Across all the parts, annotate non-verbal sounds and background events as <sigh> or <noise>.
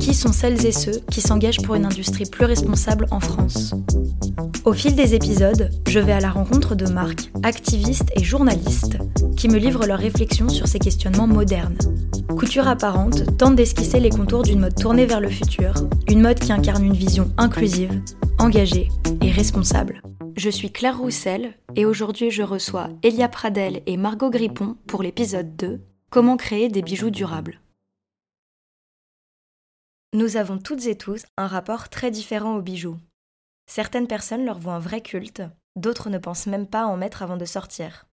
Qui sont celles et ceux qui s'engagent pour une industrie plus responsable en France Au fil des épisodes, je vais à la rencontre de marques, activistes et journalistes qui me livrent leurs réflexions sur ces questionnements modernes. Couture apparente tente d'esquisser les contours d'une mode tournée vers le futur, une mode qui incarne une vision inclusive, engagée et responsable. Je suis Claire Roussel et aujourd'hui je reçois Elia Pradel et Margot Grippon pour l'épisode 2 Comment créer des bijoux durables. Nous avons toutes et tous un rapport très différent aux bijoux. Certaines personnes leur voient un vrai culte, d'autres ne pensent même pas en mettre avant de sortir.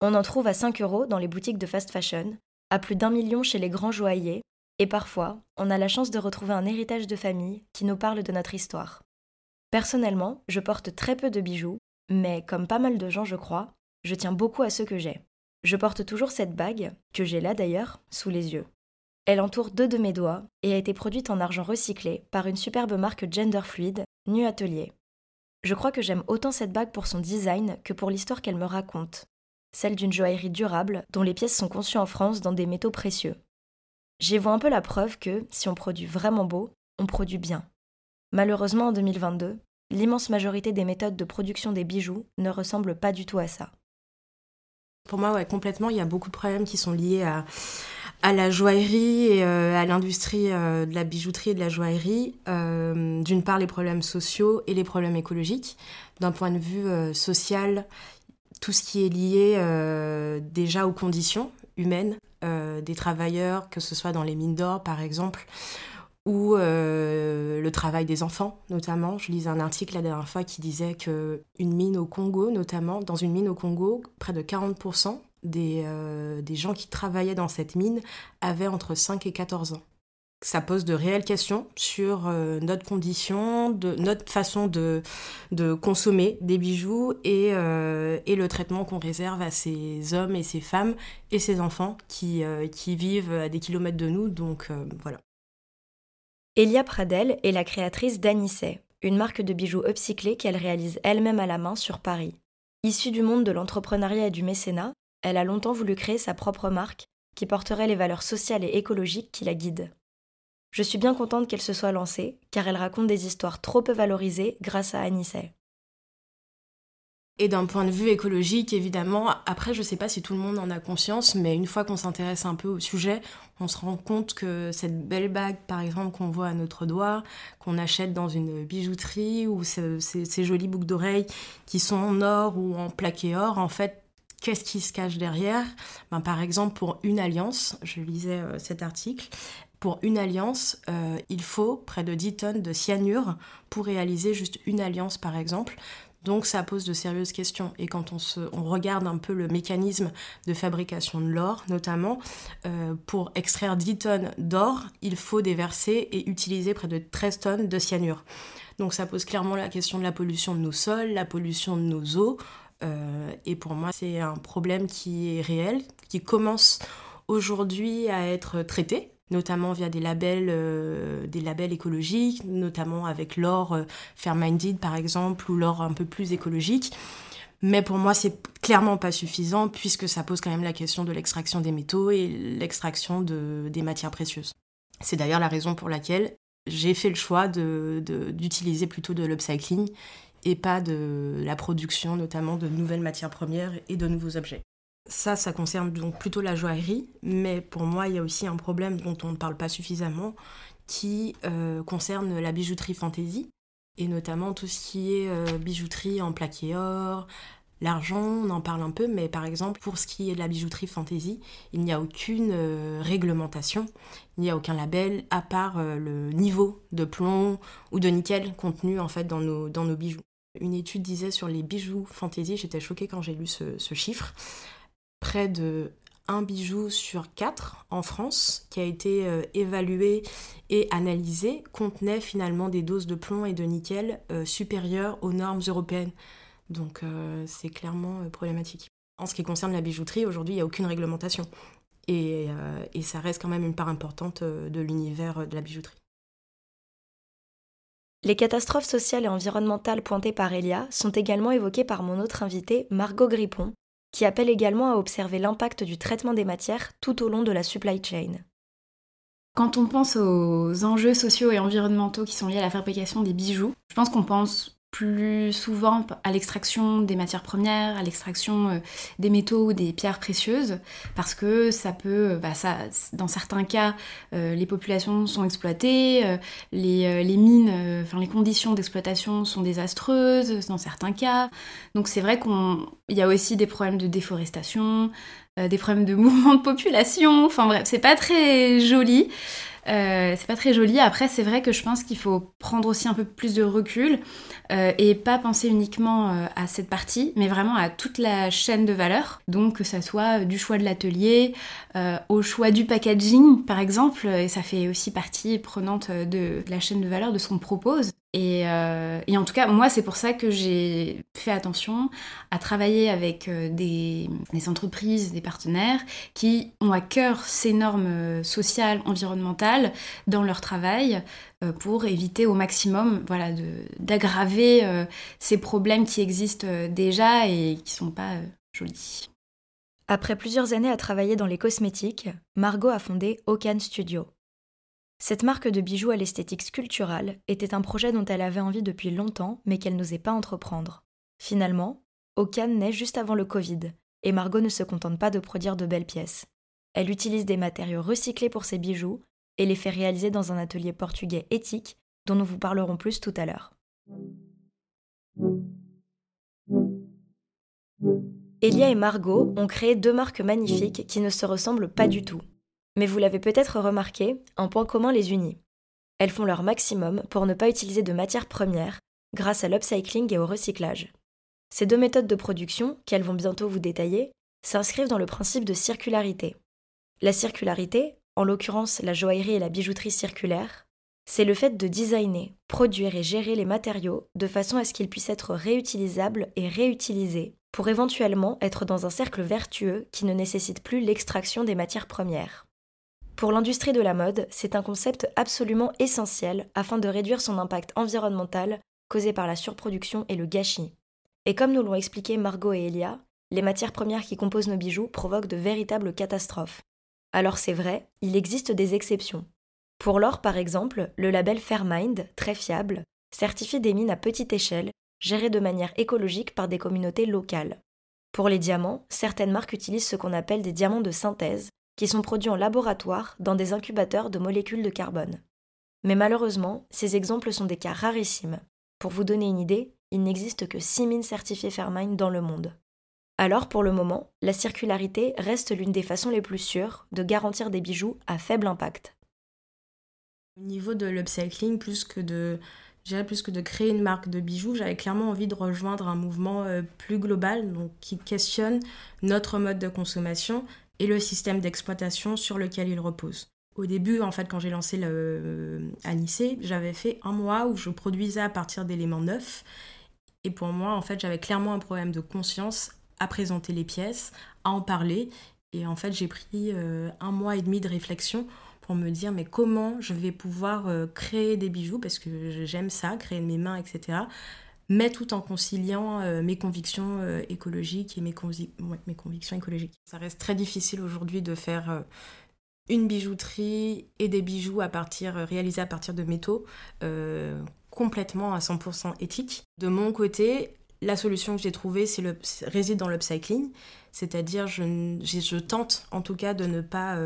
On en trouve à 5 euros dans les boutiques de fast fashion, à plus d'un million chez les grands joailliers, et parfois, on a la chance de retrouver un héritage de famille qui nous parle de notre histoire. Personnellement, je porte très peu de bijoux, mais comme pas mal de gens je crois, je tiens beaucoup à ceux que j'ai. Je porte toujours cette bague, que j'ai là d'ailleurs, sous les yeux. Elle entoure deux de mes doigts et a été produite en argent recyclé par une superbe marque gender fluide, Nu Atelier. Je crois que j'aime autant cette bague pour son design que pour l'histoire qu'elle me raconte, celle d'une joaillerie durable dont les pièces sont conçues en France dans des métaux précieux. J'y vois un peu la preuve que, si on produit vraiment beau, on produit bien. Malheureusement, en 2022, l'immense majorité des méthodes de production des bijoux ne ressemblent pas du tout à ça. Pour moi, ouais, complètement, il y a beaucoup de problèmes qui sont liés à, à la joaillerie et euh, à l'industrie euh, de la bijouterie et de la joaillerie. Euh, d'une part, les problèmes sociaux et les problèmes écologiques. D'un point de vue social, tout ce qui est lié déjà aux conditions humaines des travailleurs, que ce soit dans les mines d'or par exemple, ou le travail des enfants notamment. Je lisais un article la dernière fois qui disait que une mine au Congo notamment, dans une mine au Congo, près de 40% des, euh, des gens qui travaillaient dans cette mine avaient entre 5 et 14 ans. Ça pose de réelles questions sur euh, notre condition, notre façon de, consommer des bijoux et, et le traitement qu'on réserve à ces hommes et ces femmes et ces enfants qui, qui vivent à des kilomètres de nous. Donc voilà. Elia Pradel est la créatrice d'Anisset, une marque de bijoux upcyclés qu'elle réalise elle-même à la main sur Paris. Issue du monde de l'entrepreneuriat et du mécénat, elle a longtemps voulu créer sa propre marque qui porterait les valeurs sociales et écologiques qui la guident. Je suis bien contente qu'elle se soit lancée, car elle raconte des histoires trop peu valorisées grâce à Anisset. Et d'un point de vue écologique, évidemment, après, je ne sais pas si tout le monde en a conscience, mais une fois qu'on s'intéresse un peu au sujet, on se rend compte que cette belle bague, par exemple, qu'on voit à notre doigt, qu'on achète dans une bijouterie, ou ces, ces jolies boucles d'oreilles qui sont en or ou en plaqué or, en fait, Qu'est-ce qui se cache derrière ben, Par exemple, pour une alliance, je lisais euh, cet article, pour une alliance, euh, il faut près de 10 tonnes de cyanure pour réaliser juste une alliance, par exemple. Donc ça pose de sérieuses questions. Et quand on, se, on regarde un peu le mécanisme de fabrication de l'or, notamment, euh, pour extraire 10 tonnes d'or, il faut déverser et utiliser près de 13 tonnes de cyanure. Donc ça pose clairement la question de la pollution de nos sols, la pollution de nos eaux. Euh, et pour moi, c'est un problème qui est réel, qui commence aujourd'hui à être traité notamment via des labels, euh, des labels écologiques, notamment avec l'or euh, Fairminded par exemple, ou l'or un peu plus écologique. Mais pour moi, c'est clairement pas suffisant puisque ça pose quand même la question de l'extraction des métaux et l'extraction de, des matières précieuses. C'est d'ailleurs la raison pour laquelle j'ai fait le choix d'utiliser plutôt de l'upcycling et pas de la production notamment de nouvelles matières premières et de nouveaux objets. Ça, ça concerne donc plutôt la joaillerie, mais pour moi, il y a aussi un problème dont on ne parle pas suffisamment, qui euh, concerne la bijouterie fantaisie, et notamment tout ce qui est euh, bijouterie en plaqué or, l'argent, on en parle un peu, mais par exemple, pour ce qui est de la bijouterie fantaisie, il n'y a aucune euh, réglementation, il n'y a aucun label, à part le niveau de plomb ou de nickel contenu en fait dans nos, dans nos bijoux. Une étude disait sur les bijoux fantaisie, j'étais choquée quand j'ai lu ce chiffre, près de un bijou sur quatre en France qui a été euh, évalué et analysé contenait finalement des doses de plomb et de nickel euh, supérieures aux normes européennes. Donc euh, c'est clairement problématique. En ce qui concerne la bijouterie, aujourd'hui, il n'y a aucune réglementation. Et, et, ça reste quand même une part importante de l'univers de la bijouterie. Les catastrophes sociales et environnementales pointées par Elia sont également évoquées par mon autre invité, Margot Grippon, qui appelle également à observer l'impact du traitement des matières tout au long de la supply chain. Quand on pense aux enjeux sociaux et environnementaux qui sont liés à la fabrication des bijoux, je pense qu'on pense plus souvent à l'extraction des matières premières, à l'extraction euh, des métaux ou des pierres précieuses, parce que ça peut, euh, bah dans certains cas, euh, les populations sont exploitées, les, les, mines, enfin les conditions d'exploitation sont désastreuses dans certains cas. Donc c'est vrai qu'il y a aussi des problèmes de déforestation, des problèmes de <laughs> mouvement de population. Enfin bref, c'est pas très joli. Euh, c'est pas très joli. Après, c'est vrai que je pense qu'il faut prendre aussi un peu plus de recul euh, et pas penser uniquement euh, à cette partie, mais vraiment à toute la chaîne de valeur. Donc, que ça soit du choix de l'atelier, au choix du packaging, par exemple, et ça fait aussi partie prenante de la chaîne de valeur de ce qu'on propose. Euh, et, en tout cas, moi, c'est pour ça que j'ai fait attention à travailler avec euh, des, entreprises, des partenaires qui ont à cœur ces normes euh, sociales, environnementales dans leur travail pour éviter au maximum voilà, d'aggraver ces problèmes qui existent déjà et qui ne sont pas jolis. Après plusieurs années à travailler dans les cosmétiques, Margot a fondé Okan Studio. Cette marque de bijoux à l'esthétique sculpturale était un projet dont elle avait envie depuis longtemps, mais qu'elle n'osait pas entreprendre. Finalement, Okan naît juste avant le Covid, et Margot ne se contente pas de produire de belles pièces. Elle utilise des matériaux recyclés pour ses bijoux et les fait réaliser dans un atelier portugais éthique dont nous vous parlerons plus tout à l'heure. Elia et Margot ont créé deux marques magnifiques qui ne se ressemblent pas du tout. Mais vous l'avez peut-être remarqué, un point commun les unit. Elles font leur maximum pour ne pas utiliser de matières premières grâce à l'upcycling et au recyclage. Ces deux méthodes de production, qu'elles vont bientôt vous détailler, s'inscrivent dans le principe de circularité. La circularité, en l'occurrence la joaillerie et la bijouterie circulaire, c'est le fait de designer, produire et gérer les matériaux de façon à ce qu'ils puissent être réutilisables et réutilisés pour éventuellement être dans un cercle vertueux qui ne nécessite plus l'extraction des matières premières. Pour l'industrie de la mode, c'est un concept absolument essentiel afin de réduire son impact environnemental causé par la surproduction et le gâchis. Et comme nous l'ont expliqué Margot et Elia, les matières premières qui composent nos bijoux provoquent de véritables catastrophes. Alors c'est vrai, il existe des exceptions. Pour l'or par exemple, le label Fairmind, très fiable, certifie des mines à petite échelle, gérées de manière écologique par des communautés locales. Pour les diamants, certaines marques utilisent ce qu'on appelle des diamants de synthèse, qui sont produits en laboratoire dans des incubateurs de molécules de carbone. Mais malheureusement, ces exemples sont des cas rarissimes. Pour vous donner une idée, il n'existe que 6 mines certifiées Fairmine dans le monde. Alors pour le moment, la circularité reste l'une des façons les plus sûres de garantir des bijoux à faible impact. Au niveau de l'upcycling, plus que de plus que de créer une marque de bijoux, j'avais clairement envie de rejoindre un mouvement euh, plus global, donc qui questionne notre mode de consommation et le système d'exploitation sur lequel il repose. Au début, en fait, quand j'ai lancé le euh, Anissé, j'avais fait un mois où je produisais à partir d'éléments neufs. Et pour moi, en fait, j'avais clairement un problème de conscience à présenter les pièces, à en parler. Et en fait, j'ai pris euh, un mois et demi de réflexion pour me dire mais comment je vais pouvoir euh, créer des bijoux? Parce que j'aime ça, créer de mes mains, etc mais tout en conciliant euh, mes convictions euh, écologiques et mes, mes, convictions écologiques. Ça reste très difficile aujourd'hui de faire euh, une bijouterie et des bijoux à partir, réalisés à partir de métaux complètement à 100% éthiques. De mon côté, la solution que j'ai trouvée le, réside dans l'upcycling, c'est-à-dire je, je, tente en tout cas de ne pas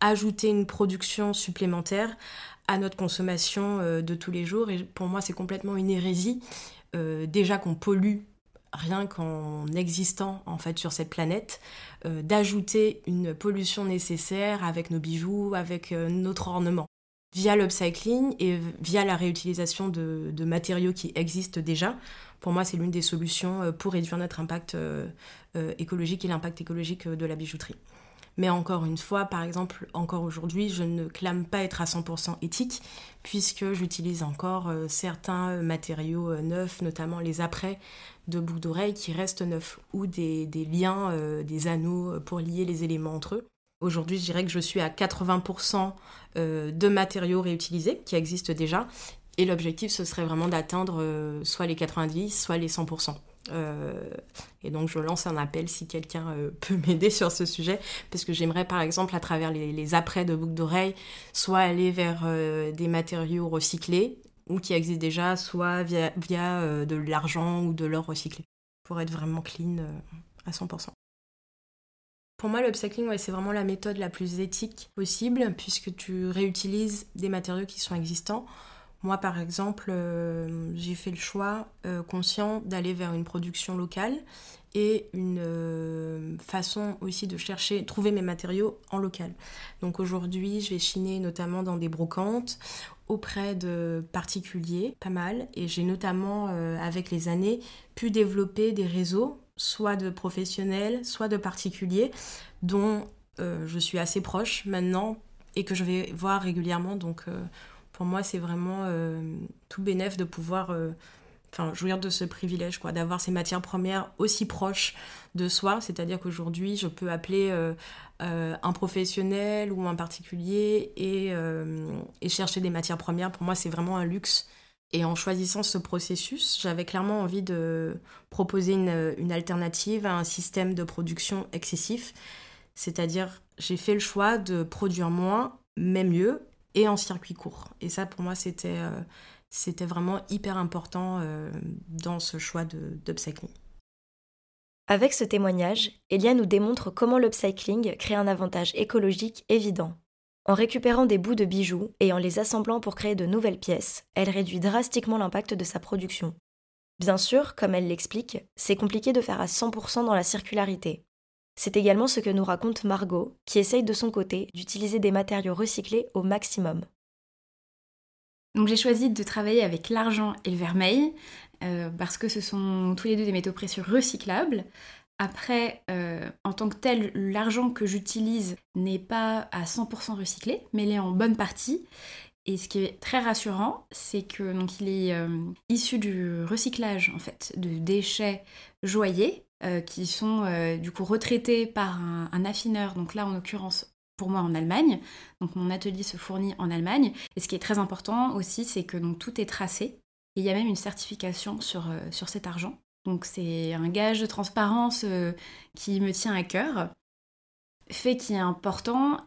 ajouter une production supplémentaire à notre consommation de tous les jours. Et pour moi, c'est complètement une hérésie euh, déjà qu'on pollue rien qu'en existant en fait sur cette planète, euh, d'ajouter une pollution nécessaire avec nos bijoux, avec euh, notre ornement. Via l'upcycling et via la réutilisation de, matériaux qui existent déjà, pour moi c'est l'une des solutions pour réduire notre impact écologique et l'impact écologique de la bijouterie. Mais encore une fois, par exemple, encore aujourd'hui, je ne clame pas être à 100% éthique, puisque j'utilise encore euh, certains matériaux euh, neufs, notamment les apprêts de boucles d'oreilles qui restent neufs, ou des, liens, euh, des anneaux pour lier les éléments entre eux. Aujourd'hui, je dirais que je suis à 80% de matériaux réutilisés qui existent déjà, et l'objectif, ce serait vraiment d'atteindre soit les 90, soit les 100%. Euh, et donc je lance un appel si quelqu'un euh, <laughs> peut m'aider sur ce sujet, parce que j'aimerais par exemple à travers les, les apprêts de boucles d'oreilles, soit aller vers euh, des matériaux recyclés ou qui existent déjà, soit via, via de l'argent ou de l'or recyclé, pour être vraiment clean à 100%. Pour moi, l'upcycling, ouais, c'est vraiment la méthode la plus éthique possible, puisque tu réutilises des matériaux qui sont existants moi, par exemple, euh, j'ai fait le choix euh, conscient d'aller vers une production locale et une euh, façon aussi de chercher, trouver mes matériaux en local. Donc aujourd'hui, je vais chiner notamment dans des brocantes auprès de particuliers, pas mal, et j'ai notamment, avec les années, pu développer des réseaux, soit de professionnels, soit de particuliers, dont je suis assez proche maintenant et que je vais voir régulièrement. Donc pour moi, c'est vraiment euh, tout bénéf de pouvoir euh, enfin, jouir de ce privilège, quoi, d'avoir ces matières premières aussi proches de soi. C'est-à-dire qu'aujourd'hui, je peux appeler euh, un professionnel ou un particulier et, chercher des matières premières. Pour moi, c'est vraiment un luxe. Et en choisissant ce processus, j'avais clairement envie de proposer une alternative à un système de production excessif. C'est-à-dire, j'ai fait le choix de produire moins, mais mieux, et en circuit court. Et ça, pour moi, c'était euh, c'était vraiment hyper important euh, dans ce choix d'upcycling. Avec ce témoignage, Elia nous démontre comment l'upcycling crée un avantage écologique évident. En récupérant des bouts de bijoux et en les assemblant pour créer de nouvelles pièces, elle réduit drastiquement l'impact de sa production. Bien sûr, comme elle l'explique, c'est compliqué de faire à 100% dans la circularité, c'est également ce que nous raconte Margot, qui essaye de son côté d'utiliser des matériaux recyclés au maximum. Donc j'ai choisi de travailler avec l'argent et le vermeil, euh, parce que ce sont tous les deux des métaux précieux recyclables. Après, euh, en tant que tel, l'argent que j'utilise n'est pas à 100% recyclé, mais il est en bonne partie. Et ce qui est très rassurant, c'est que donc il est euh, issu du recyclage en fait de déchets joyés euh, qui sont euh, du coup retraités par un, affineur, donc là en l'occurrence pour moi en Allemagne. Donc mon atelier se fournit en Allemagne. Et ce qui est très important aussi, c'est que donc, tout est tracé. Et il y a même une certification sur, euh, sur cet argent. Donc c'est un gage de transparence qui me tient à cœur. Fait qui est important,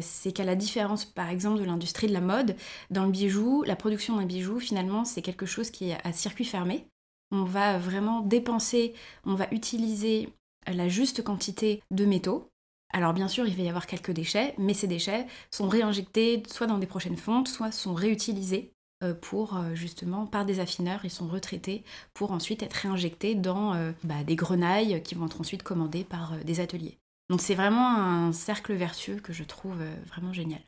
c'est qu'à la différence par exemple de l'industrie de la mode, dans le bijou, la production d'un bijou finalement c'est quelque chose qui est à circuit fermé on va vraiment dépenser, on va utiliser la juste quantité de métaux. Alors bien sûr, il va y avoir quelques déchets, mais ces déchets sont réinjectés soit dans des prochaines fontes, soit sont réutilisés euh, pour euh, justement par des affineurs, ils sont retraités pour ensuite être réinjectés dans euh, bah, des grenailles qui vont être ensuite commandées par des ateliers. Donc c'est vraiment un cercle vertueux que je trouve vraiment génial.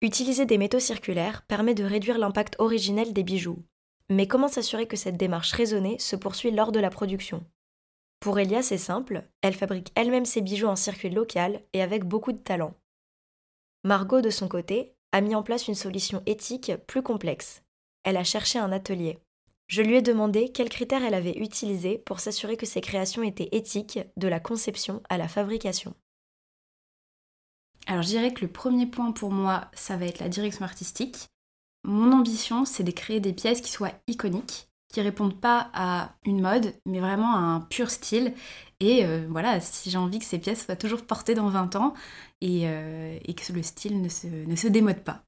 Utiliser des métaux circulaires permet de réduire l'impact originel des bijoux, mais comment s'assurer que cette démarche raisonnée se poursuit lors de la production? Pour Elia, c'est simple, elle fabrique elle-même ses bijoux en circuit local et avec beaucoup de talent. Margot, de son côté, a mis en place une solution éthique plus complexe. Elle a cherché un atelier. Je lui ai demandé quels critères elle avait utilisés pour s'assurer que ses créations étaient éthiques de la conception à la fabrication. Alors je dirais que le premier point pour moi, ça va être la direction artistique. Mon ambition, c'est de créer des pièces qui soient iconiques, qui répondent pas à une mode, mais vraiment à un pur style. Et euh, voilà, si j'ai envie que ces pièces soient toujours portées dans 20 ans et, euh, que le style ne se, démode pas.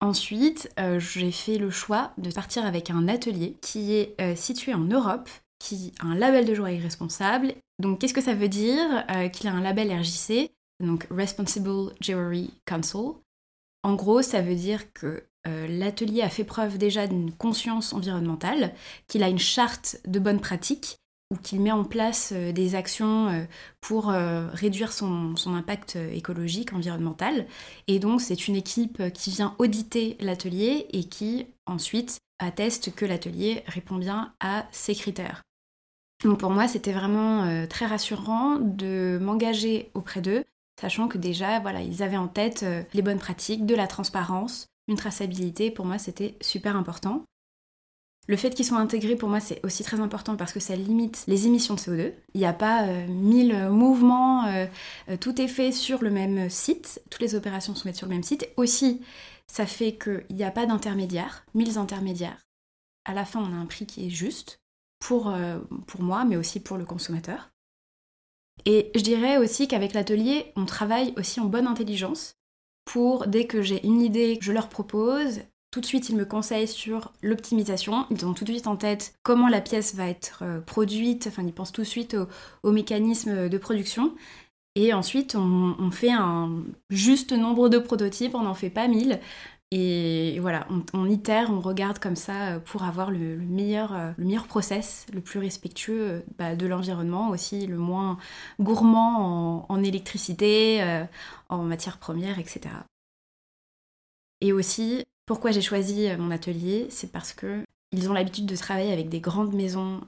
Ensuite, euh, j'ai fait le choix de partir avec un atelier qui est situé en Europe, qui a un label de joaillerie responsable. Donc, qu'est-ce que ça veut dire Qu'il a un label RJC, donc Responsible Jewelry Council. En gros, ça veut dire que l'atelier a fait preuve déjà d'une conscience environnementale, qu'il a une charte de bonnes pratiques ou qu'il met en place euh, des actions euh, pour réduire son, impact écologique, environnemental. Et donc c'est une équipe qui vient auditer l'atelier et qui ensuite atteste que l'atelier répond bien à ces critères. Donc pour moi c'était vraiment très rassurant de m'engager auprès d'eux sachant que déjà, voilà, ils avaient en tête euh, les bonnes pratiques, de la transparence, une traçabilité. Pour moi, c'était super important. Le fait qu'ils soient intégrés, pour moi, c'est aussi très important parce que ça limite les émissions de CO2. Il n'y a pas euh, mille mouvements, euh, tout est fait sur le même site, toutes les opérations sont faites sur le même site. Aussi, ça fait qu'il n'y a pas d'intermédiaires, mille intermédiaires. À la fin, on a un prix qui est juste pour moi, mais aussi pour le consommateur. Et je dirais aussi qu'avec l'atelier, on travaille aussi en bonne intelligence pour, dès que j'ai une idée, je leur propose, tout de suite, ils me conseillent sur l'optimisation. Ils ont tout de suite en tête comment la pièce va être euh, produite. Enfin, ils pensent tout de suite au, mécanisme de production. Et ensuite, on, on, fait un juste nombre de prototypes. On n'en fait pas mille. Et voilà, on, itère, on regarde comme ça euh, pour avoir le, meilleur, euh, le process, le plus respectueux euh, bah, de l'environnement, aussi le moins gourmand en, électricité, en matières premières, etc. Et aussi, pourquoi j'ai choisi mon atelier, c'est parce que ils ont l'habitude de travailler avec des grandes maisons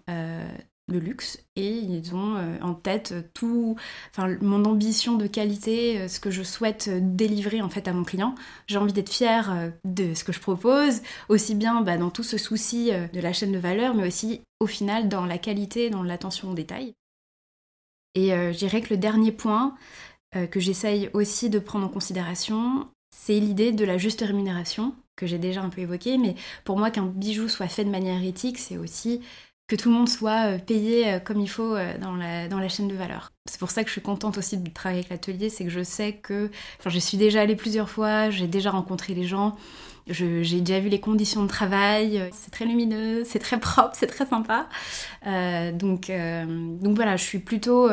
le luxe et ils ont euh, en tête tout, enfin mon ambition de qualité, euh, ce que je souhaite euh, délivrer en fait à mon client. J'ai envie d'être fière de ce que je propose, aussi bien bah, dans tout ce souci de la chaîne de valeur, mais aussi au final dans la qualité, dans l'attention aux détails. Et je dirais que le dernier point que j'essaye aussi de prendre en considération, c'est l'idée de la juste rémunération que j'ai déjà un peu évoqué, mais pour moi qu'un bijou soit fait de manière éthique, c'est aussi que tout le monde soit euh, payé euh, comme il faut euh, dans la, dans la chaîne de valeur. C'est pour ça que je suis contente aussi de travailler avec l'atelier, c'est que je sais que, enfin je suis déjà allée plusieurs fois, j'ai déjà rencontré les gens, j'ai déjà vu les conditions de travail, c'est très lumineux, <laughs> c'est très propre, c'est très sympa. donc, donc voilà, je suis plutôt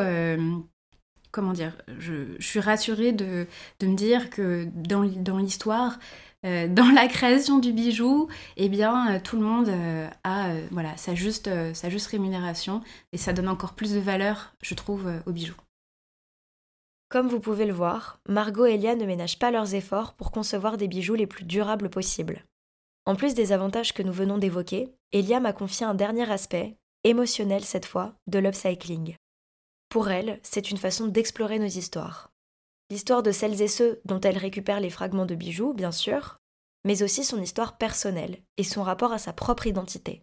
comment dire, je, je, suis rassurée de, de me dire que dans, dans l'histoire, euh, dans la création du bijou, eh bien, euh, tout le monde euh, a voilà, sa, juste, rémunération et ça donne encore plus de valeur, je trouve, au bijou. Comme vous pouvez le voir, Margot et Elia ne ménagent pas leurs efforts pour concevoir des bijoux les plus durables possibles. En plus des avantages que nous venons d'évoquer, Elia m'a confié un dernier aspect, émotionnel cette fois, de l'upcycling. Pour elle, c'est une façon d'explorer nos histoires. L'histoire de celles et ceux dont elle récupère les fragments de bijoux, bien sûr, mais aussi son histoire personnelle et son rapport à sa propre identité.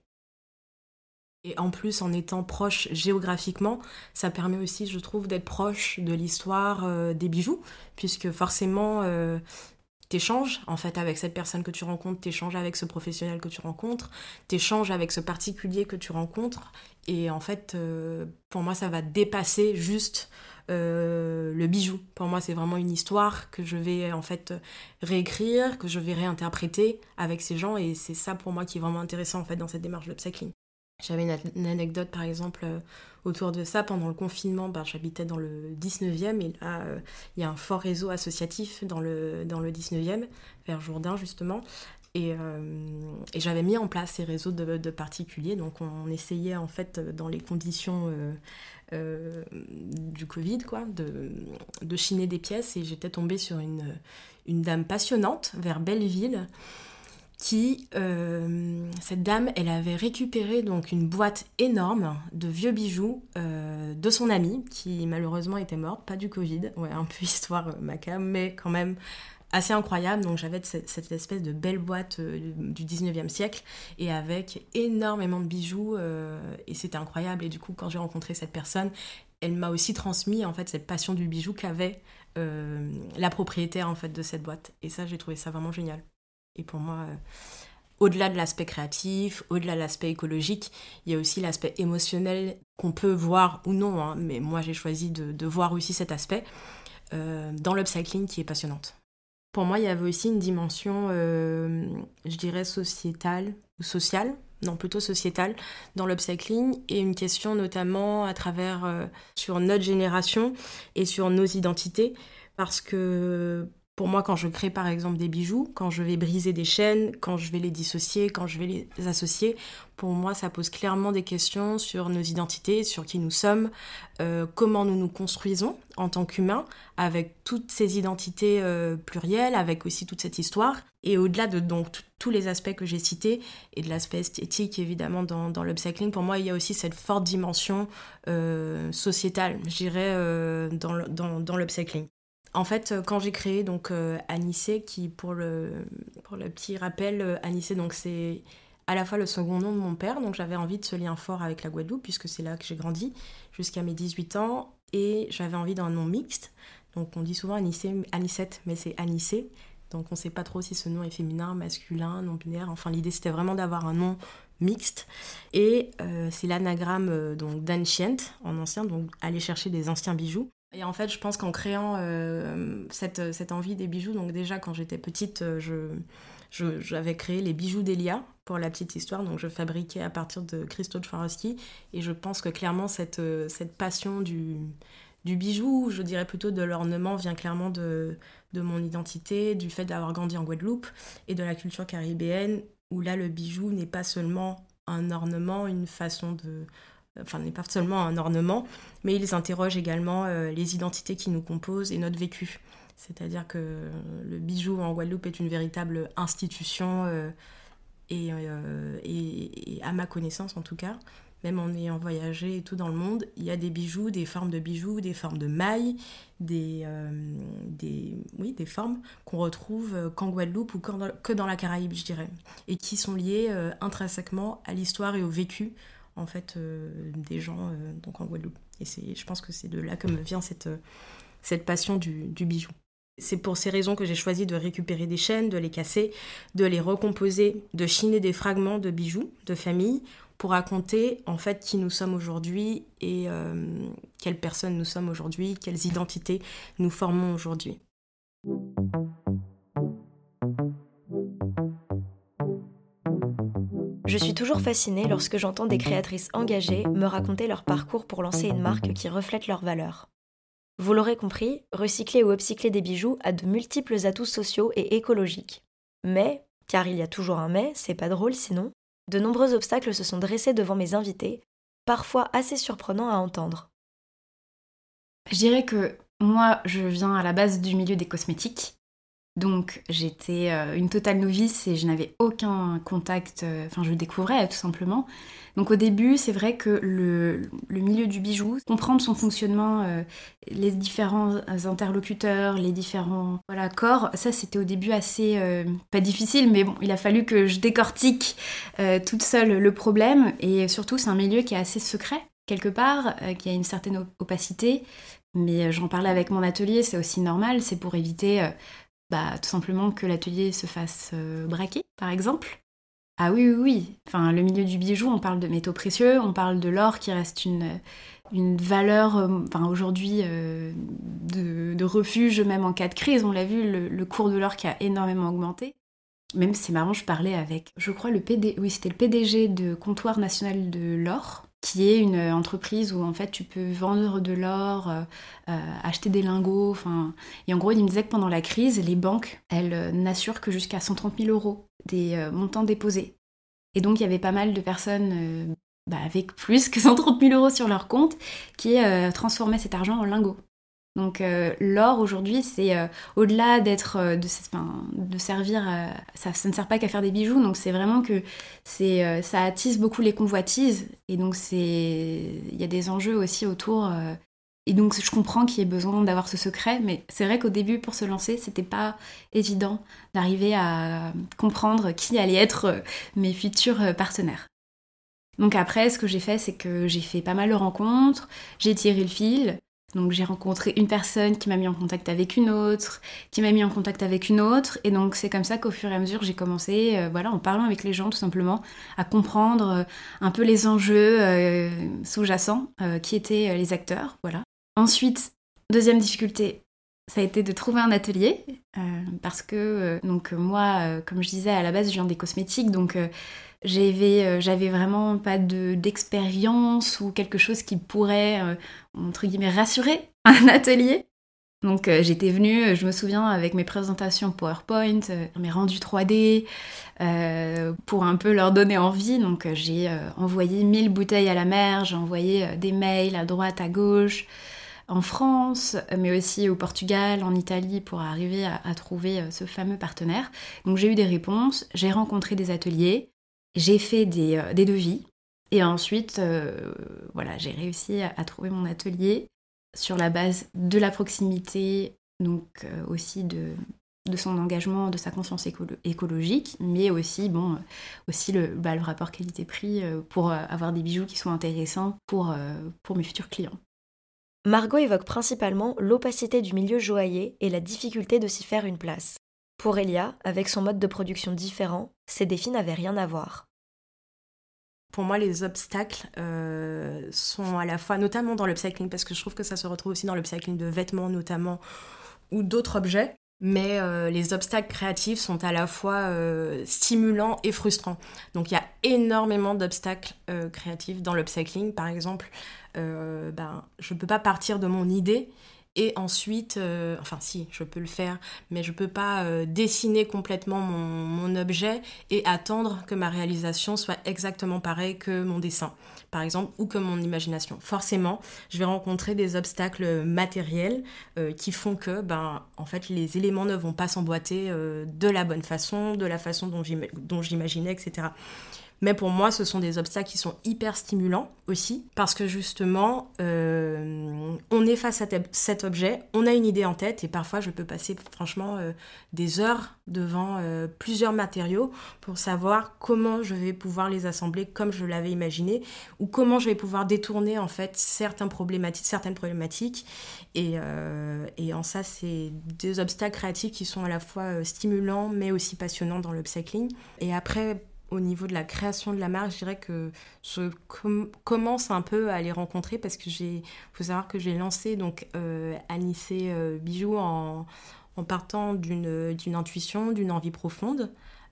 Et en plus, en étant proche géographiquement, ça permet aussi, je trouve, d'être proche de l'histoire euh, des bijoux, puisque forcément, euh, t'échanges en fait avec cette personne que tu rencontres, t'échanges avec ce professionnel que tu rencontres, t'échanges avec ce particulier que tu rencontres, et en fait, euh, pour moi, ça va dépasser juste euh, le bijou. Pour moi, c'est vraiment une histoire que je vais en fait réécrire, que je vais réinterpréter avec ces gens, et c'est ça pour moi qui est vraiment intéressant en fait dans cette démarche de upcycling. J'avais une, anecdote par exemple euh, autour de ça. Pendant le confinement, ben, j'habitais dans le 19e et là, euh, il y a un fort réseau associatif dans le, dans le 19e, vers Jourdain justement. Et, j'avais mis en place ces réseaux de, de, particuliers. Donc on essayait en fait dans les conditions euh, du Covid, quoi, de, chiner des pièces. Et j'étais tombée sur une, une dame passionnante vers Belleville qui, euh, cette dame, elle avait récupéré donc une boîte énorme de vieux bijoux euh, de son amie, qui malheureusement était morte, pas du Covid, ouais, un peu histoire macabre, mais quand même assez incroyable. Donc j'avais cette, espèce de belle boîte euh, du 19e siècle et avec énormément de bijoux euh, et c'était incroyable. Et du coup, quand j'ai rencontré cette personne, elle m'a aussi transmis en fait cette passion du bijou qu'avait euh, la propriétaire en fait de cette boîte. Et ça, j'ai trouvé ça vraiment génial. Et pour moi, au-delà de l'aspect créatif, au-delà de l'aspect écologique, il y a aussi l'aspect émotionnel qu'on peut voir ou non. Hein. mais moi, j'ai choisi de, de, voir aussi cet aspect dans l'upcycling qui est passionnante. Pour moi, il y avait aussi une dimension, euh, je dirais, sociétale ou sociale, non plutôt sociétale, dans l'upcycling et une question notamment à travers euh, sur notre génération et sur nos identités. Parce que pour moi, quand je crée par exemple des bijoux, quand je vais briser des chaînes, quand je vais les dissocier, quand je vais les associer, pour moi, ça pose clairement des questions sur nos identités, sur qui nous sommes, euh, comment nous nous construisons en tant qu'humains, avec toutes ces identités euh, plurielles, avec aussi toute cette histoire. Et au-delà de donc tous les aspects que j'ai cités, et de l'aspect esthétique évidemment dans, dans l'upcycling, pour moi, il y a aussi cette forte dimension euh, sociétale, je dirais, dans, dans, dans l'upcycling. En fait, quand j'ai créé donc Anissé, qui pour le, pour le petit rappel, Anissé, donc c'est à la fois le second nom de mon père, donc j'avais envie de ce lien fort avec la Guadeloupe, puisque c'est là que j'ai grandi jusqu'à mes 18 ans, et j'avais envie d'un nom mixte. Donc on dit souvent Anissé, Anissette, mais c'est Anissé. Donc on ne sait pas trop si ce nom est féminin, masculin, non binaire. Enfin l'idée c'était vraiment d'avoir un nom mixte. Et euh, c'est l'anagramme euh, donc d'Ancient en ancien, donc aller chercher des anciens bijoux. Et en fait je pense qu'en créant euh, cette, cette, envie des bijoux, donc déjà quand j'étais petite, je, j'avais créé les bijoux d'Elia pour la petite histoire, donc je fabriquais à partir de Christophe Swarovski. Et je pense que clairement cette, cette passion du, du bijou, je dirais plutôt de l'ornement, vient clairement de, de mon identité, du fait d'avoir grandi en Guadeloupe et de la culture caribéenne, où là le bijou n'est pas seulement un ornement, une façon de... Enfin, n'est pas seulement un ornement, mais ils interrogent également euh, les identités qui nous composent et notre vécu. C'est-à-dire que le bijou en Guadeloupe est une véritable institution euh, euh, et, à ma connaissance en tout cas, même en ayant voyagé et tout dans le monde, il y a des bijoux, des formes de bijoux, des formes de mailles, des, oui, des formes qu'on retrouve qu'en Guadeloupe ou que dans, la Caraïbe, je dirais, et qui sont liées intrinsèquement à l'histoire et au vécu en fait des gens donc en Guadeloupe. Et c'est, je pense que c'est de là que me vient cette, cette passion du, bijou. C'est pour ces raisons que j'ai choisi de récupérer des chaînes, de les casser, de les recomposer, de chiner des fragments de bijoux de famille pour raconter en fait qui nous sommes aujourd'hui et euh, quelles personnes nous sommes aujourd'hui, quelles identités nous formons aujourd'hui. Je suis toujours fascinée lorsque j'entends des créatrices engagées me raconter leur parcours pour lancer une marque qui reflète leurs valeurs. Vous l'aurez compris, recycler ou upcycler des bijoux a de multiples atouts sociaux et écologiques. Mais, car il y a toujours un mais, c'est pas drôle sinon, de nombreux obstacles se sont dressés devant mes invités, parfois assez surprenants à entendre. Je dirais que moi, je viens à la base du milieu des cosmétiques. Donc j'étais euh, une totale novice et je n'avais aucun contact, euh, enfin je découvrais tout simplement. Donc au début, c'est vrai que le, milieu du bijou, comprendre son fonctionnement, euh, les différents interlocuteurs, les différents corps, ça c'était au début assez, pas difficile, mais bon, il a fallu que je décortique toute seule le problème. Et surtout, c'est un milieu qui est assez secret, quelque part, qui a une certaine opacité. Mais j'en parlais avec mon atelier, c'est aussi normal, c'est pour éviter bah, tout simplement que l'atelier se fasse euh, braquer, par exemple. Ah oui, oui, oui. Enfin, le milieu du bijou, on parle de métaux précieux, on parle de l'or qui reste une, une valeur, euh, enfin aujourd'hui, euh, de, refuge, même en cas de crise. On l'a vu, le, cours de l'or qui a énormément augmenté. Même c'est marrant, je parlais avec, je crois, le PD, oui, c'était le PDG de Comptoir National de l'Or, qui est une entreprise où en fait tu peux vendre de l'or, euh, euh, acheter des lingots, enfin et en gros il me disait que pendant la crise les banques elles euh, n'assurent que jusqu'à 130 000 euros des montants déposés et donc il y avait pas mal de personnes bah, avec plus que 130 000 euros sur leur compte qui transformaient cet argent en lingots. Donc euh, l'or aujourd'hui, c'est euh, au-delà d'être euh, de, de, servir, ça, ça, ne sert pas qu'à faire des bijoux. Donc c'est vraiment que c'est ça attise beaucoup les convoitises et donc c'est il y a des enjeux aussi autour. et donc je comprends qu'il y ait besoin d'avoir ce secret, mais c'est vrai qu'au début pour se lancer, c'était pas évident d'arriver à comprendre qui allait être mes futurs partenaires. Donc après, ce que j'ai fait, c'est que j'ai fait pas mal de rencontres, j'ai tiré le fil, donc j'ai rencontré une personne qui m'a mis en contact avec une autre, qui m'a mis en contact avec une autre, et donc c'est comme ça qu'au fur et à mesure j'ai commencé, euh, voilà, en parlant avec les gens tout simplement, à comprendre euh, un peu les enjeux euh, sous-jacents qui étaient les acteurs, voilà. Ensuite, deuxième difficulté, ça a été de trouver un atelier parce que donc moi, comme je disais à la base, je viens des cosmétiques, donc euh, j'avais vraiment pas d'expérience ou quelque chose qui pourrait, euh, entre guillemets, rassurer <laughs> un atelier. Donc euh, j'étais venue, je me souviens, avec mes présentations PowerPoint, mes rendus 3D, pour un peu leur donner envie. Donc j'ai envoyé 1000 bouteilles à la mer, j'ai envoyé des mails à droite, à gauche, en France, mais aussi au Portugal, en Italie, pour arriver à trouver ce fameux partenaire. Donc j'ai eu des réponses, j'ai rencontré des ateliers, j'ai fait des, euh, des, devis et ensuite, euh, voilà, j'ai réussi à, trouver mon atelier sur la base de la proximité, donc aussi de, son engagement, de sa conscience écologique, mais aussi, bon, aussi le, bah, le rapport qualité-prix pour avoir des bijoux qui sont intéressants pour, pour mes futurs clients. Margot évoque principalement l'opacité du milieu joaillier et la difficulté de s'y faire une place. Pour Elia, avec son mode de production différent, ces défis n'avaient rien à voir. Pour moi, les obstacles euh, sont à la fois, notamment dans l'upcycling, parce que je trouve que ça se retrouve aussi dans l'upcycling de vêtements notamment, ou d'autres objets, mais euh, les obstacles créatifs sont à la fois euh, stimulants et frustrants. Donc il y a énormément d'obstacles créatifs dans l'upcycling. Par exemple, ben, je ne peux pas partir de mon idée et ensuite, euh, enfin si, je peux le faire, mais je ne peux pas euh, dessiner complètement mon, objet et attendre que ma réalisation soit exactement pareille que mon dessin, par exemple, ou que mon imagination. Forcément, je vais rencontrer des obstacles matériels qui font que, ben, en fait, les éléments ne vont pas s'emboîter de la bonne façon, de la façon dont j'imaginais, etc. Mais pour moi, ce sont des obstacles qui sont hyper stimulants aussi, parce que justement, euh, on est face à cet objet, on a une idée en tête, et parfois je peux passer franchement euh, des heures devant euh, plusieurs matériaux pour savoir comment je vais pouvoir les assembler comme je l'avais imaginé, ou comment je vais pouvoir détourner en fait certaines problématiques. Certaines problématiques. Et, et en ça, c'est des obstacles créatifs qui sont à la fois stimulants, mais aussi passionnants dans l'upcycling. Et après, au niveau de la création de la marque, je dirais que je commence un peu à les rencontrer parce que j'ai, faut savoir que j'ai lancé donc euh, Anissé euh, Bijoux en, partant d'une, intuition, d'une envie profonde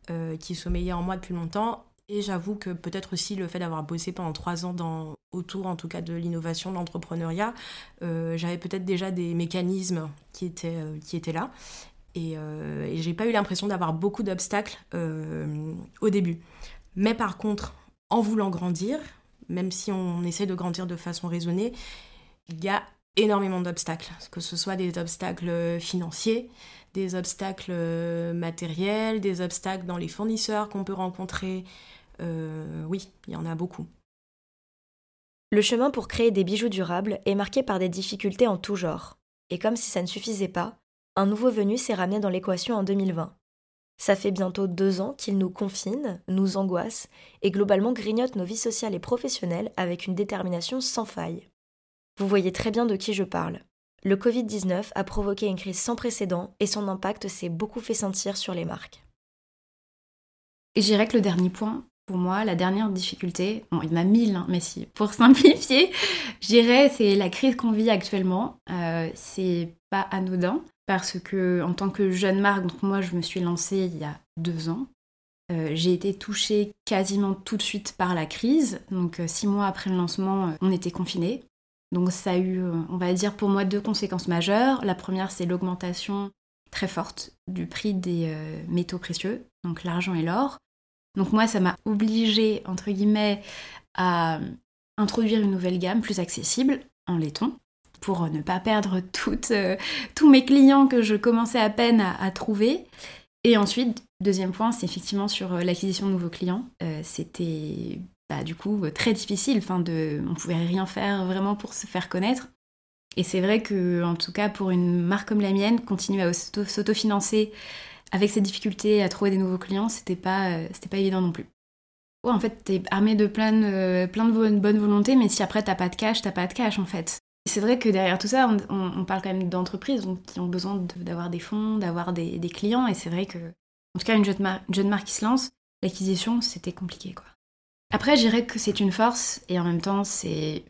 euh, qui sommeillait en moi depuis longtemps. Et j'avoue que peut-être aussi le fait d'avoir bossé pendant trois ans dans, autour, en tout cas, de l'innovation, de l'entrepreneuriat, euh, j'avais peut-être déjà des mécanismes qui étaient, qui étaient là. Et, euh, et j'ai pas eu l'impression d'avoir beaucoup d'obstacles euh, au début. Mais par contre, en voulant grandir, même si on essaie de grandir de façon raisonnée, il y a énormément d'obstacles, que ce soit des obstacles financiers, des obstacles matériels, des obstacles dans les fournisseurs qu'on peut rencontrer. Euh, oui, il y en a beaucoup. Le chemin pour créer des bijoux durables est marqué par des difficultés en tout genre. Et comme si ça ne suffisait pas, un nouveau venu s'est ramené dans l'équation en 2020. Ça fait bientôt deux ans qu'il nous confine, nous angoisse et globalement grignote nos vies sociales et professionnelles avec une détermination sans faille. Vous voyez très bien de qui je parle. Le Covid-19 a provoqué une crise sans précédent et son impact s'est beaucoup fait sentir sur les marques. Et je dirais que le dernier point, pour moi, la dernière difficulté, bon, il y en a mille, hein, mais si, pour <laughs> simplifier, je dirais c'est la crise qu'on vit actuellement. Euh, c'est pas anodin parce que en tant que jeune marque, moi je me suis lancée il y a deux ans, euh, j'ai été touchée quasiment tout de suite par la crise. Donc euh, six mois après le lancement, euh, on était confinés. Donc ça a eu, on va dire pour moi, deux conséquences majeures. La première, c'est l'augmentation très forte du prix des métaux précieux, donc l'argent et l'or. Donc moi, ça m'a obligée, entre guillemets, à introduire une nouvelle gamme plus accessible en laiton pour ne pas perdre euh, tous mes clients que je commençais à peine à, trouver. Et ensuite, deuxième point, c'est effectivement sur euh, l'acquisition de nouveaux clients. Euh, c'était bah, du coup très difficile. Enfin, de, on pouvait rien faire vraiment pour se faire connaître. Et c'est vrai que, en tout cas, pour une marque comme la mienne, continuer à s'autofinancer avec ces difficultés à trouver des nouveaux clients, c'était pas, c'était pas évident non plus. Ouais, en fait, t'es armé de plein de, plein de mais si après t'as pas de cash, t'as pas de cash en fait. C'est vrai que derrière tout ça, on, parle quand même d'entreprises qui ont besoin d'avoir des fonds, d'avoir des, clients, et c'est vrai que, en tout cas, une jeune, marque qui se lance, l'acquisition, c'était compliqué, quoi. Après, je dirais que c'est une force, et en même temps, c'est...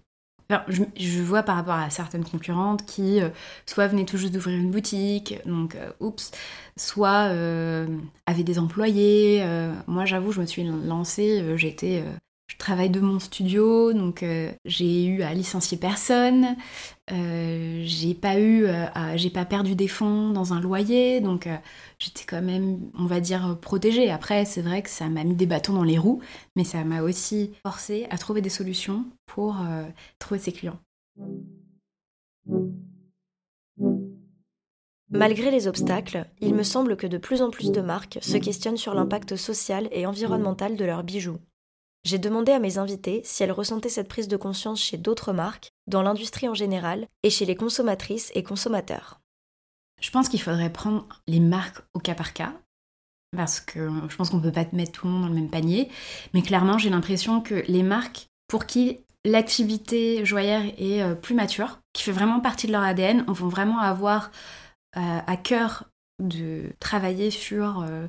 je, vois par rapport à certaines concurrentes qui euh, soit venaient tout juste d'ouvrir une boutique, donc euh, oups, soit euh, avaient des employés. moi, j'avoue, je me suis lancée, j'étais je travaille de mon studio, donc euh, j'ai eu à licencier personne. Euh, j'ai pas eu, euh, pas perdu des fonds dans un loyer, donc j'étais quand même, on va dire, protégée. Après, c'est vrai que ça m'a mis des bâtons dans les roues, mais ça m'a aussi forcé à trouver des solutions pour trouver ses clients. Malgré les obstacles, il me semble que de plus en plus de marques se questionnent sur l'impact social et environnemental de leurs bijoux. J'ai demandé à mes invités si elles ressentaient cette prise de conscience chez d'autres marques, dans l'industrie en général et chez les consommatrices et consommateurs. Je pense qu'il faudrait prendre les marques au cas par cas, parce que je pense qu'on ne peut pas mettre tout le monde dans le même panier. Mais clairement, j'ai l'impression que les marques pour qui l'activité joaillère est euh, plus mature, qui fait vraiment partie de leur ADN, vont vraiment avoir euh, à cœur de travailler sur euh,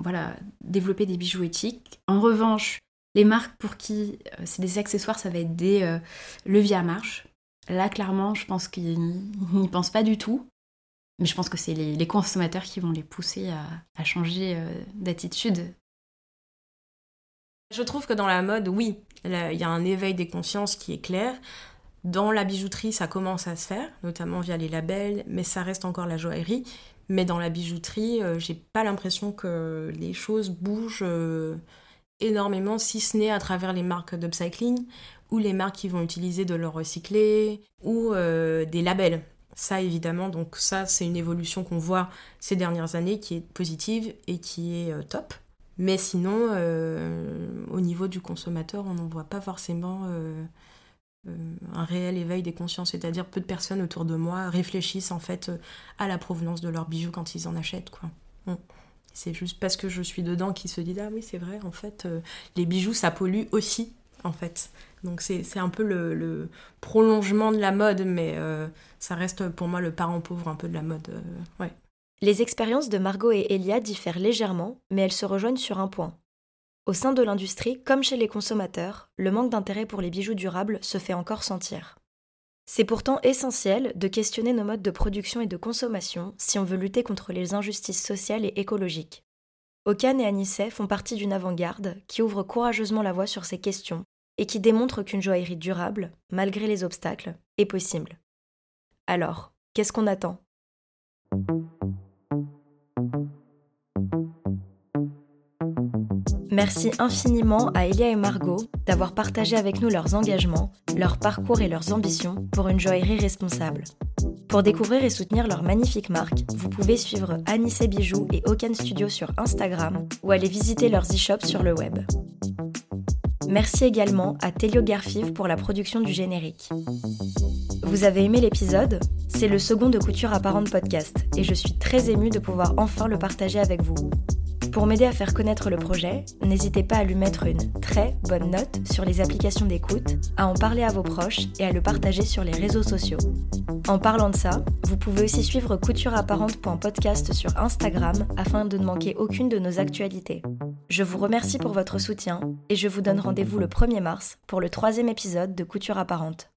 voilà, développer des bijoux éthiques. En revanche, les marques pour qui c'est des accessoires, ça va être des leviers à marche. Là, clairement, je pense qu'ils n'y pensent pas du tout. Mais je pense que c'est les, consommateurs qui vont les pousser à, changer euh, d'attitude. Je trouve que dans la mode, oui, il y a un éveil des consciences qui est clair. Dans la bijouterie, ça commence à se faire, notamment via les labels, mais ça reste encore la joaillerie. Mais dans la bijouterie, euh, j'ai pas l'impression que les choses bougent euh, énormément, si ce n'est à travers les marques d'upcycling ou les marques qui vont utiliser de l'or recyclé ou des labels. Ça, évidemment, donc ça, c'est une évolution qu'on voit ces dernières années qui est positive et qui est euh, top. Mais sinon, euh, au niveau du consommateur, on n'en voit pas forcément euh, un réel éveil des consciences. C'est-à-dire, peu de personnes autour de moi réfléchissent en fait à la provenance de leurs bijoux quand ils en achètent. Quoi. C'est juste parce que je suis dedans qu'ils se disent Ah oui, c'est vrai, en fait, les bijoux, ça pollue aussi, en fait. Donc c'est un peu le, prolongement de la mode, mais euh, ça reste pour moi le parent pauvre un peu de la mode. Euh, Les expériences de Margot et Elia diffèrent légèrement, mais elles se rejoignent sur un point. Au sein de l'industrie, comme chez les consommateurs, le manque d'intérêt pour les bijoux durables se fait encore sentir. C'est pourtant essentiel de questionner nos modes de production et de consommation si on veut lutter contre les injustices sociales et écologiques. Okan et Anisset font partie d'une avant-garde qui ouvre courageusement la voie sur ces questions et qui démontre qu'une joaillerie durable, malgré les obstacles, est possible. Alors, qu'est-ce qu'on attend? Merci infiniment à Elia et Margot d'avoir partagé avec nous leurs engagements, leurs parcours et leurs ambitions pour une joaillerie responsable. Pour découvrir et soutenir leur magnifique marque, vous pouvez suivre Anissé Bijoux et Okan Studio sur Instagram ou aller visiter leurs e-shops sur le web. Merci également à Telio Garfiv pour la production du générique. Vous avez aimé l'épisode? C'est le second de Couture Apparente podcast et je suis très émue de pouvoir enfin le partager avec vous. Pour m'aider à faire connaître le projet, n'hésitez pas à lui mettre une très bonne note sur les applications d'écoute, à en parler à vos proches et à le partager sur les réseaux sociaux. En parlant de ça, vous pouvez aussi suivre coutureapparente.podcast sur Instagram afin de ne manquer aucune de nos actualités. Je vous remercie pour votre soutien et je vous donne rendez-vous le 1er mars pour le troisième épisode de Couture Apparente.